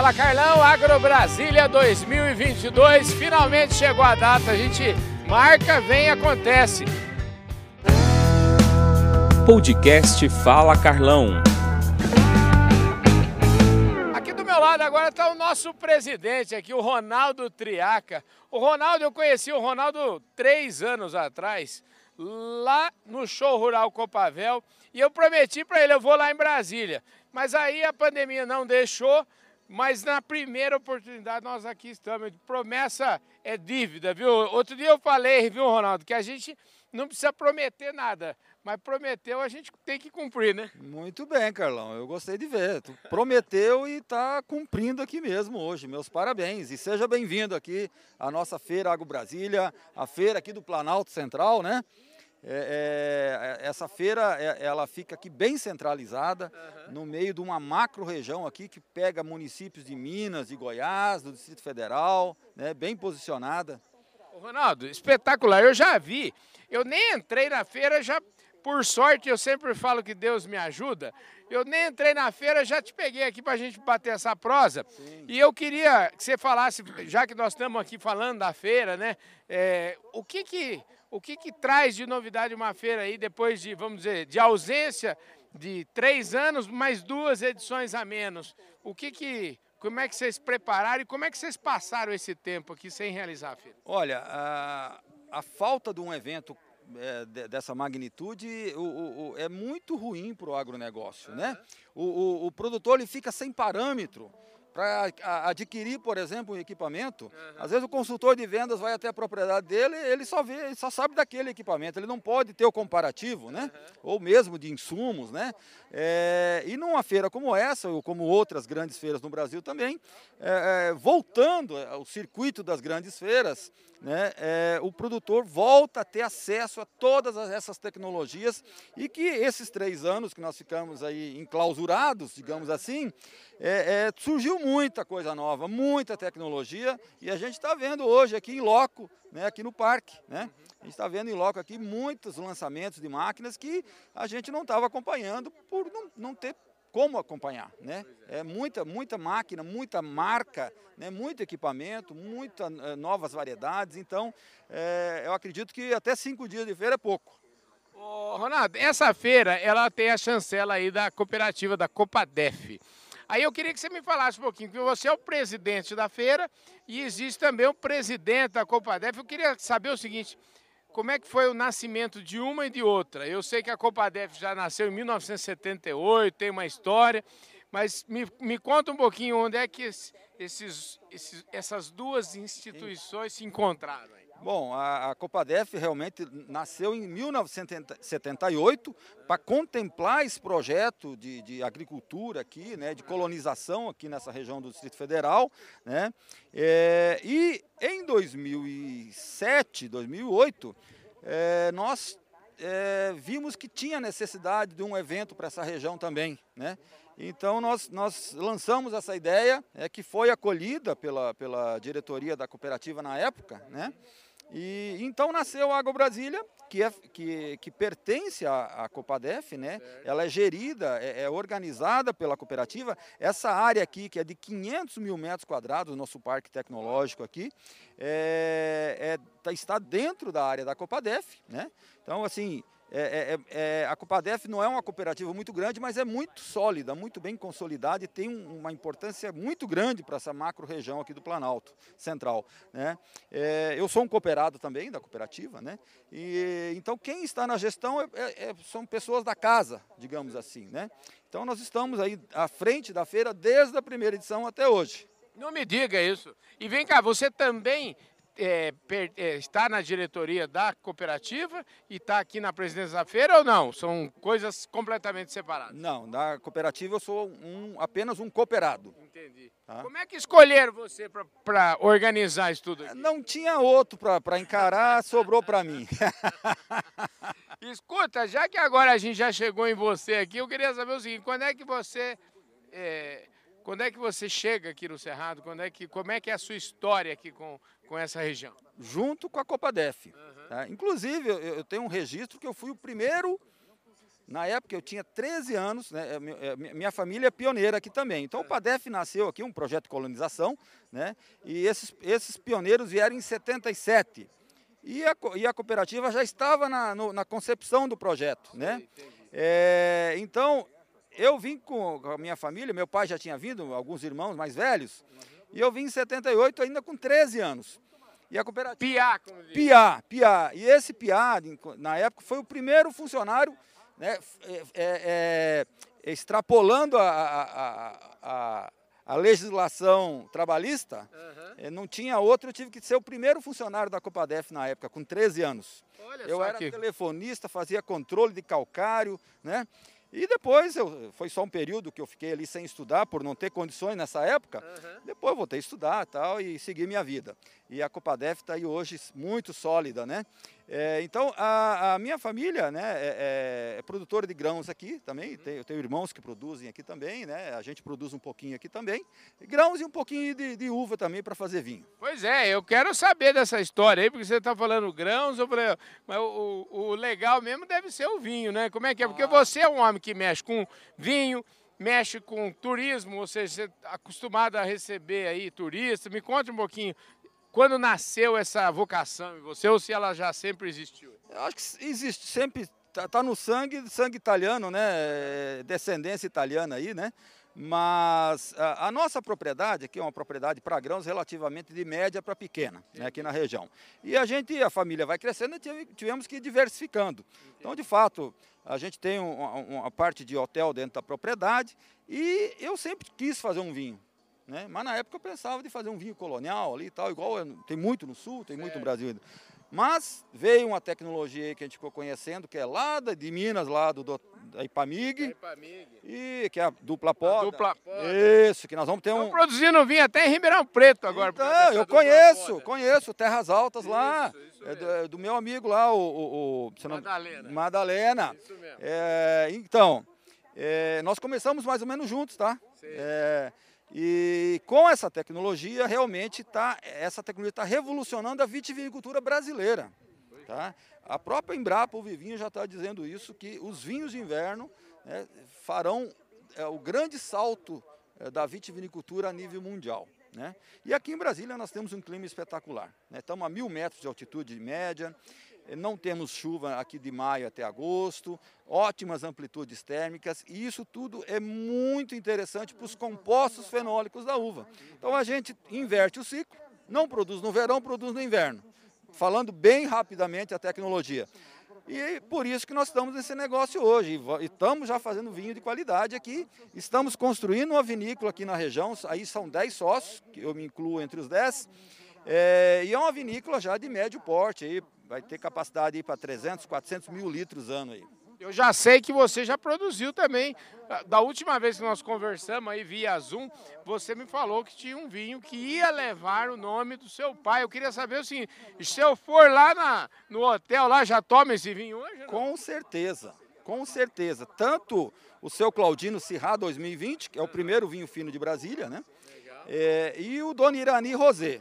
Fala Carlão, Agro Brasília 2022, finalmente chegou a data, a gente marca, vem e acontece. Podcast Fala Carlão. Aqui do meu lado agora está o nosso presidente aqui, o Ronaldo Triaca. O Ronaldo, eu conheci o Ronaldo três anos atrás, lá no show rural Copavel, e eu prometi para ele, eu vou lá em Brasília. Mas aí a pandemia não deixou, mas na primeira oportunidade nós aqui estamos. Promessa é dívida, viu? Outro dia eu falei, viu, Ronaldo, que a gente não precisa prometer nada, mas prometeu a gente tem que cumprir, né? Muito bem, Carlão. Eu gostei de ver. Tu prometeu e está cumprindo aqui mesmo hoje. Meus parabéns. E seja bem-vindo aqui à nossa feira Agro Brasília, a feira aqui do Planalto Central, né? É, é, essa feira é, ela fica aqui bem centralizada, uhum. no meio de uma macro região aqui que pega municípios de Minas, de Goiás, do Distrito Federal, né, bem posicionada. Ronaldo, espetacular. Eu já vi. Eu nem entrei na feira, já por sorte eu sempre falo que Deus me ajuda. Eu nem entrei na feira, já te peguei aqui para a gente bater essa prosa. Sim. E eu queria que você falasse, já que nós estamos aqui falando da feira, né? É, o que que o que, que traz de novidade uma feira aí, depois de, vamos dizer, de ausência de três anos, mais duas edições a menos? O que que, como é que vocês prepararam e como é que vocês passaram esse tempo aqui sem realizar a feira? Olha, a, a falta de um evento é, dessa magnitude o, o, é muito ruim para o agronegócio, né? O, o, produtor ele fica sem parâmetro para adquirir, por exemplo, um equipamento, uhum. às vezes o consultor de vendas vai até a propriedade dele, ele só vê, ele só sabe daquele equipamento, ele não pode ter o comparativo, né? Uhum. Ou mesmo de insumos, né? É, e numa feira como essa, ou como outras grandes feiras no Brasil também, é, é, voltando ao circuito das grandes feiras, né, é, o produtor volta a ter acesso a todas essas tecnologias e que esses três anos que nós ficamos aí enclausurados, digamos assim, é, é, surgiu muita coisa nova, muita tecnologia e a gente está vendo hoje aqui em loco, né, aqui no parque, né? A gente está vendo em loco aqui muitos lançamentos de máquinas que a gente não estava acompanhando por não, não ter como acompanhar, né? É muita, muita máquina, muita marca, né? muito equipamento, muitas uh, novas variedades. Então, é, eu acredito que até cinco dias de feira é pouco. Ô, Ronaldo, essa feira ela tem a chancela aí da cooperativa da Copadef. Aí eu queria que você me falasse um pouquinho, porque você é o presidente da feira e existe também o presidente da Copadef. Eu queria saber o seguinte, como é que foi o nascimento de uma e de outra? Eu sei que a Copadef já nasceu em 1978, tem uma história, mas me, me conta um pouquinho onde é que esses, esses, essas duas instituições se encontraram. Aí. Bom, a, a Copadef realmente nasceu em 1978 para contemplar esse projeto de, de, agricultura aqui, né, de colonização aqui nessa região do Distrito Federal, né, é, e em 2007, 2008, é, nós é, vimos que tinha necessidade de um evento para essa região também, né, então nós, nós lançamos essa ideia, é, que foi acolhida pela, pela diretoria da cooperativa na época, né, e então nasceu a Água Brasília, que, é, que, que pertence à, à Copadef, né? Certo. Ela é gerida, é, é, organizada pela cooperativa. Essa área aqui, que é de 500 mil metros quadrados, nosso parque tecnológico aqui, é, é, tá, está dentro da área da Copadef, né? Então, assim, é, é, é, é, a Copadef não é uma cooperativa muito grande, mas é muito sólida, muito bem consolidada e tem um, uma importância muito grande para essa macro região aqui do Planalto Central. Né? É, eu sou um cooperado também da cooperativa, né? E, então quem está na gestão é, são pessoas da casa, digamos assim. Né? Então nós estamos aí à frente da feira desde a primeira edição até hoje. Não me diga isso. E vem cá, você também é, per, é, está na diretoria da cooperativa e está aqui na presidência da feira ou não? São coisas completamente separadas? Não, na cooperativa eu sou um, apenas um cooperado. Entendi. Tá? Como é que escolheram você para organizar isso tudo aqui? Não tinha outro para encarar, sobrou para mim. Escuta, já que agora a gente já chegou em você aqui, eu queria saber o seguinte, quando é que você... É, quando é que você chega aqui no Cerrado? Quando é que, como é que é a sua história aqui com, com essa região? Junto com a Copadef. Uhum. Tá? Inclusive, eu, eu, tenho um registro que eu fui o primeiro Na época eu tinha 13 anos, né, é, minha família é pioneira aqui também. Então o PADEF nasceu aqui, um projeto de colonização, né, e esses, esses pioneiros vieram em 77. E a, e a cooperativa já estava na, no, na concepção do projeto. Né? É, então, eu vim com a minha família, meu pai já tinha vindo, alguns irmãos mais velhos, e eu vim em 78 ainda com 13 anos. E a cooperativa. Piá, como diz. Piá, Piá. E esse Piá, na época, foi o primeiro funcionário, né, é, é, é, extrapolando a, a, a, a, legislação trabalhista, uhum. não tinha outro, eu tive que ser o primeiro funcionário da Copadef na época, com 13 anos. Olha eu era que... telefonista, fazia controle de calcário, né? E depois, eu, foi só um período que eu fiquei ali sem estudar, por não ter condições nessa época. Uhum. Depois voltei a estudar tal, e segui minha vida. E a Copadef está aí hoje muito sólida, né? É, então, a, a, minha família né, é, é, é, produtora de grãos aqui também. Tem, eu tenho irmãos que produzem aqui também, né? A gente produz um pouquinho aqui também. Grãos e um pouquinho de, de uva também para fazer vinho. Pois é, eu quero saber dessa história aí, porque você está falando grãos, eu falei, mas o, o, legal mesmo deve ser o vinho, né? Como é que é? Porque ah. você é um homem que mexe com vinho, mexe com turismo, ou seja, você está acostumado a receber aí turistas. Me conta um pouquinho quando nasceu essa vocação em você ou se ela já sempre existiu? Eu acho que existe, sempre está tá no sangue, sangue italiano, né? É, descendência italiana aí, né? Mas a, a, nossa propriedade aqui é uma propriedade para grãos relativamente de média para pequena, né, aqui na região. E a gente, a família vai crescendo e tivemos que ir diversificando. Então, de fato, a gente tem uma, uma parte de hotel dentro da propriedade e eu sempre quis fazer um vinho. Né? Mas na época eu pensava de fazer um vinho colonial ali e tal, igual tem muito no sul, tem muito no Brasil ainda. Mas veio uma tecnologia que a gente ficou conhecendo, que é lá de Minas, lá do, do da Ipamig, Ipamig. E que é a dupla poda. A dupla poda. Isso, que nós vamos ter Estão um. produzindo vinho até em Ribeirão Preto agora. Então, eu conheço, poda. conheço Terras Altas isso, lá. Isso é do, é do, meu amigo lá, o. o, o Madalena. Não, Madalena. Isso mesmo. É, então, é, nós começamos mais ou menos juntos, tá? Sim. É, e com essa tecnologia, realmente tá, essa tecnologia está revolucionando a vitivinicultura brasileira. Tá? A própria Embrapa, o Vivinho, já está dizendo isso, que os vinhos de inverno né, farão é, o grande salto é, da vitivinicultura a nível mundial. Né? E aqui em Brasília nós temos um clima espetacular. Né? Estamos a mil metros de altitude média, não temos chuva aqui de maio até agosto, ótimas amplitudes térmicas, e isso tudo é muito interessante para os compostos fenólicos da uva. Então a gente inverte o ciclo, não produz no verão, produz no inverno. Falando bem rapidamente a tecnologia. E por isso que nós estamos nesse negócio hoje. E estamos já fazendo vinho de qualidade aqui. Estamos construindo uma vinícola aqui na região. Aí são 10 sócios, que eu me incluo entre os 10. É, e é uma vinícola já de médio porte, aí, vai ter capacidade para 300, 400 mil litros ano aí. Eu já sei que você já produziu também. Da última vez que nós conversamos aí via Zoom, você me falou que tinha um vinho que ia levar o nome do seu pai. Eu queria saber o seguinte, se eu for lá na, no hotel, lá já toma esse vinho hoje? Não? Com certeza, com certeza. Tanto o seu Claudino Cirrá 2020, que é o primeiro vinho fino de Brasília, né? É, e o Dona Irani Rosé,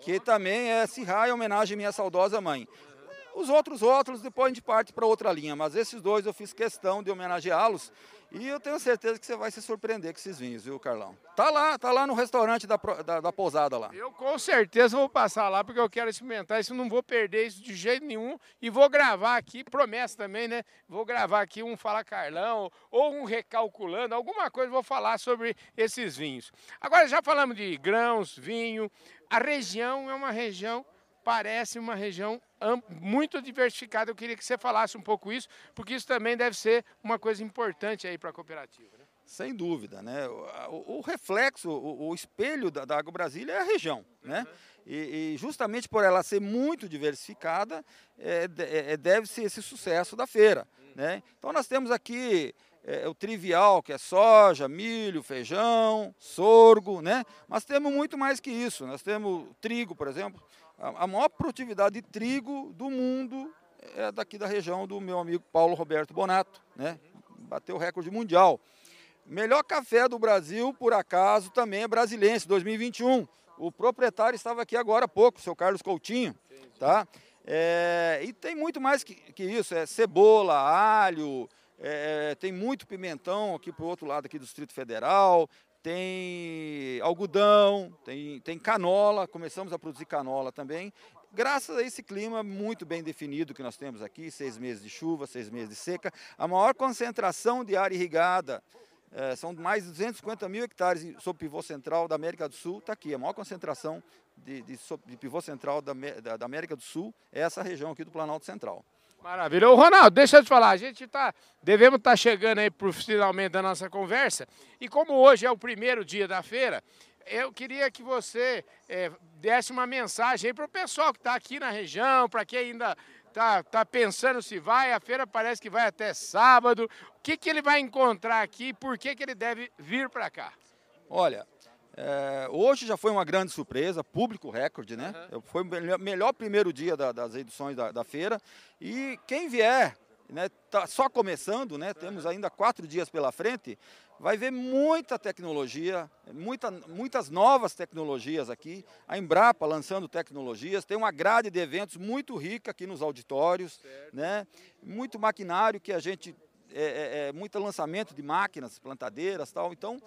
que também é Cirrá em homenagem à minha saudosa mãe. Os outros rótulos depois a gente parte para outra linha, mas esses dois eu fiz questão de homenageá-los e eu tenho certeza que você vai se surpreender com esses vinhos, viu, Carlão? Tá lá, tá lá no restaurante da, da, da pousada lá. Eu com certeza vou passar lá porque eu quero experimentar isso, não vou perder isso de jeito nenhum e vou gravar aqui, promessa também, né? Vou gravar aqui um Fala Carlão ou um Recalculando, alguma coisa vou falar sobre esses vinhos. Agora já falamos de grãos, vinho, a região é uma região parece uma região muito diversificada. Eu queria que você falasse um pouco isso, porque isso também deve ser uma coisa importante aí para a cooperativa. Né? Sem dúvida, né? O, o reflexo, o, o, espelho da, da Água Brasília é a região, né? Uhum. E, e, justamente por ela ser muito diversificada, é, é, deve-se esse sucesso da feira, uhum. né? Então nós temos aqui é, o trivial, que é soja, milho, feijão, sorgo, né? Mas temos muito mais que isso. Nós temos trigo, por exemplo, a, maior produtividade de trigo do mundo é daqui da região do meu amigo Paulo Roberto Bonato, né? Bateu o recorde mundial. Melhor café do Brasil, por acaso, também é brasilense, 2021. O proprietário estava aqui agora há pouco, seu Carlos Coutinho, tá? É, e tem muito mais que, que isso, é cebola, alho, É, tem muito pimentão aqui para o outro lado aqui do Distrito Federal, tem algodão, tem, tem canola, começamos a produzir canola também. Graças a esse clima muito bem definido que nós temos aqui, seis meses de chuva, seis meses de seca, a maior concentração de área irrigada, é, são mais de 250 mil hectares sob pivô central da América do Sul, está aqui, a maior concentração de, de, de pivô central da, da, da América do Sul é essa região aqui do Planalto Central. Maravilha. Ô, Ronaldo, deixa eu te falar, a gente tá, devemos estar tá chegando aí pro finalmente da nossa conversa, e como hoje é o primeiro dia da feira, eu queria que você é, desse uma mensagem para o pessoal que está aqui na região, para quem ainda está tá pensando se vai, a feira parece que vai até sábado, o que, que ele vai encontrar aqui, por que, que ele deve vir para cá? Olha, é, hoje já foi uma grande surpresa, público recorde, né? Uhum. Foi o melhor, melhor primeiro dia da, das edições da, da, feira. E quem vier, né, tá só começando, né? Temos ainda quatro dias pela frente, vai ver muita tecnologia, muita, muitas novas tecnologias aqui. A Embrapa lançando tecnologias, tem uma grade de eventos muito rica aqui nos auditórios, certo. né? Muito maquinário que a gente é, é, é, muito lançamento de máquinas, plantadeiras tal. Então,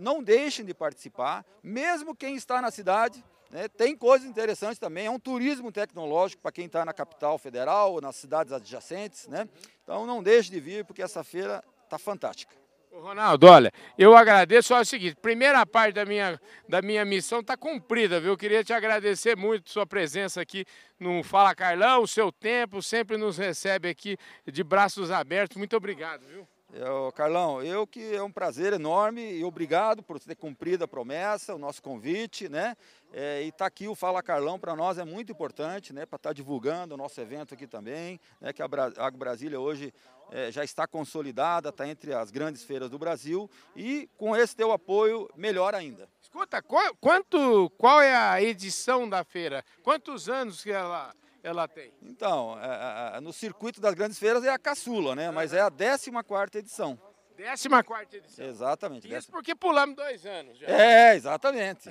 não deixem de participar, mesmo quem está na cidade. Né, tem coisas interessantes também, é um turismo tecnológico para quem está na capital federal, nas cidades adjacentes. Né? Então não deixe de vir, porque essa feira está fantástica. Ronaldo, olha, eu agradeço. Só o seguinte: primeira parte da minha, da minha missão está cumprida, viu? Eu queria te agradecer muito sua presença aqui no Fala Carlão, o seu tempo, sempre nos recebe aqui de braços abertos. Muito obrigado, viu? Eu, Carlão, eu que é um prazer enorme e obrigado por ter cumprido a promessa, o nosso convite, né? É, e está aqui o Fala Carlão para nós é muito importante, né? Para estar tá divulgando o nosso evento aqui também, né? Que a Agro Brasília hoje é, já está consolidada, está entre as grandes feiras do Brasil e com esse teu apoio, melhor ainda. Escuta, qual, quanto, qual é a edição da feira? Quantos anos que ela ela tem? Então, é, é, no circuito das grandes feiras é a caçula, né? Mas é a 14 quarta edição. 14 quarta edição. Exatamente. Isso décima... porque pulamos dois anos já. É, exatamente.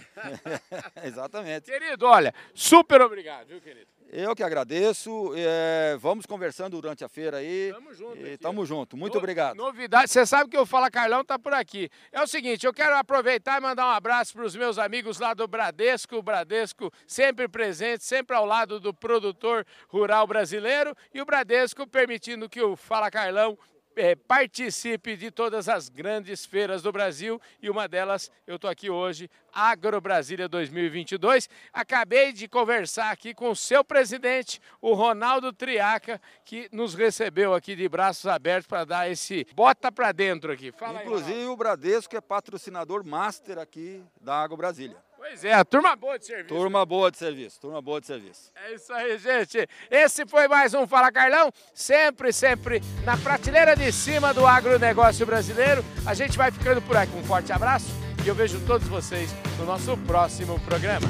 exatamente. Querido, olha, super obrigado, viu, querido? Eu que agradeço. É, vamos conversando durante a feira aí. Tamo junto. E tamo junto. Muito no, obrigado. Novidade, você sabe que eu falo Carlão tá por aqui. É o seguinte, eu quero aproveitar e mandar um abraço para os meus amigos lá do Bradesco, o Bradesco sempre presente, sempre ao lado do produtor rural brasileiro e o Bradesco permitindo que o Fala Carlão é, participe de todas as grandes feiras do Brasil e uma delas eu estou aqui hoje, Agro Brasília 2022. Acabei de conversar aqui com o seu presidente, o Ronaldo Triaca, que nos recebeu aqui de braços abertos para dar esse bota para dentro aqui. Fala Inclusive aí, o Bradesco é patrocinador master aqui da Agro Brasília. Pois é, a turma boa de serviço. Turma boa de serviço, turma boa de serviço. É isso aí, gente. Esse foi mais um Fala Carlão, sempre, sempre na prateleira de cima do agronegócio brasileiro. A gente vai ficando por aqui. Um forte abraço e eu vejo todos vocês no nosso próximo programa.